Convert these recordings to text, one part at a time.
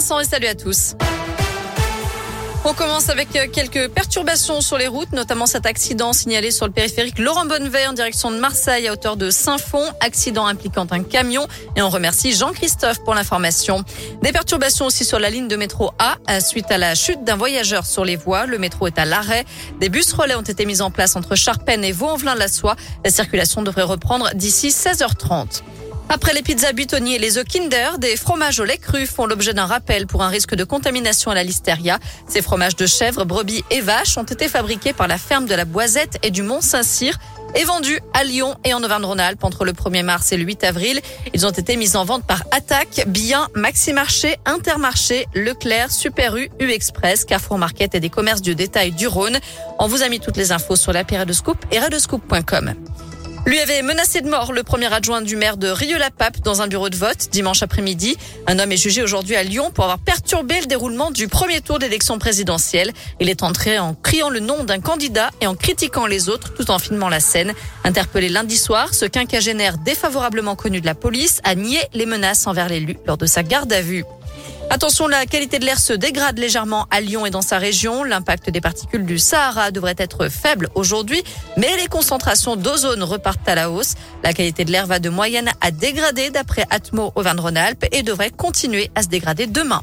Vincent et salut à tous. On commence avec euh, quelques perturbations sur les routes, notamment cet accident signalé sur le périphérique Laurent Bonnevet en direction de Marseille à hauteur de Saint-Fond, accident impliquant un camion et on remercie Jean-Christophe pour l'information. Des perturbations aussi sur la ligne de métro A suite à la chute d'un voyageur sur les voies. Le métro est à l'arrêt. Des bus relais ont été mis en place entre Charpennes et Vaux-en-Velin-la-Soie. La circulation devrait reprendre d'ici 16h30. Après les pizzas butonniers et les œufs Kinder, des fromages au lait cru font l'objet d'un rappel pour un risque de contamination à la listeria. Ces fromages de chèvre, brebis et vaches ont été fabriqués par la ferme de la Boisette et du Mont-Saint-Cyr et vendus à Lyon et en Auvergne-Rhône-Alpes entre le 1er mars et le 8 avril. Ils ont été mis en vente par Attaque, Bien, Maximarché, Intermarché, Leclerc, Super U, U Express, Carrefour Market et des commerces du détail du Rhône. On vous a mis toutes les infos sur la de et radescoop.com. Lui avait menacé de mort le premier adjoint du maire de Rieux-la-Pape dans un bureau de vote dimanche après-midi. Un homme est jugé aujourd'hui à Lyon pour avoir perturbé le déroulement du premier tour d'élection présidentielle. Il est entré en criant le nom d'un candidat et en critiquant les autres tout en filmant la scène. Interpellé lundi soir, ce quinquagénaire défavorablement connu de la police a nié les menaces envers l'élu lors de sa garde à vue. Attention, la qualité de l'air se dégrade légèrement à Lyon et dans sa région. L'impact des particules du Sahara devrait être faible aujourd'hui, mais les concentrations d'ozone repartent à la hausse. La qualité de l'air va de moyenne à dégrader d'après Atmo Auvergne-Rhône-Alpes et devrait continuer à se dégrader demain.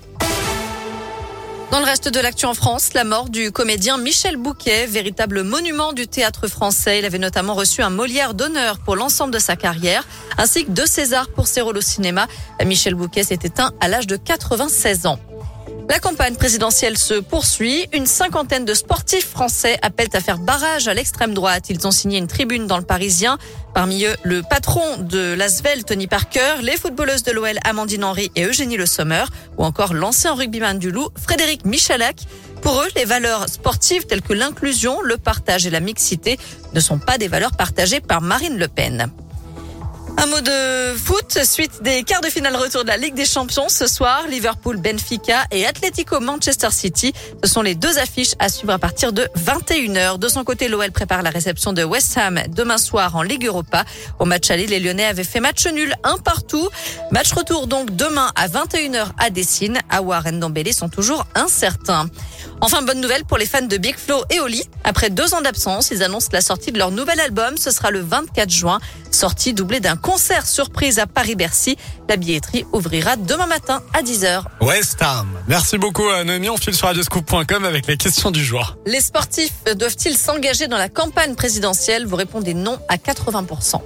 Dans le reste de l'actu en France, la mort du comédien Michel Bouquet, véritable monument du théâtre français. Il avait notamment reçu un Molière d'honneur pour l'ensemble de sa carrière, ainsi que deux Césars pour ses rôles au cinéma. Michel Bouquet s'est éteint à l'âge de 96 ans. La campagne présidentielle se poursuit. Une cinquantaine de sportifs français appellent à faire barrage à l'extrême droite. Ils ont signé une tribune dans le Parisien. Parmi eux, le patron de l'Asvel, Tony Parker, les footballeuses de l'OL, Amandine Henry et Eugénie Le Sommer, ou encore l'ancien rugbyman du Loup, Frédéric Michalak. Pour eux, les valeurs sportives telles que l'inclusion, le partage et la mixité ne sont pas des valeurs partagées par Marine Le Pen. Un mot de foot, suite des quarts de finale retour de la Ligue des Champions ce soir, Liverpool, Benfica et Atletico Manchester City. Ce sont les deux affiches à suivre à partir de 21h. De son côté, l'OL prépare la réception de West Ham demain soir en Ligue Europa. Au match aller, les Lyonnais avaient fait match nul un partout. Match retour donc demain à 21h à Dessine. Aouar et Ndombele sont toujours incertains. Enfin, bonne nouvelle pour les fans de Big Flo et Oli. Après deux ans d'absence, ils annoncent la sortie de leur nouvel album. Ce sera le 24 juin. Sortie doublée d'un concert surprise à Paris-Bercy. La billetterie ouvrira demain matin à 10h. West Ham. Merci beaucoup, Noémie. On file sur radioscoop.com avec les questions du jour. Les sportifs doivent-ils s'engager dans la campagne présidentielle? Vous répondez non à 80%.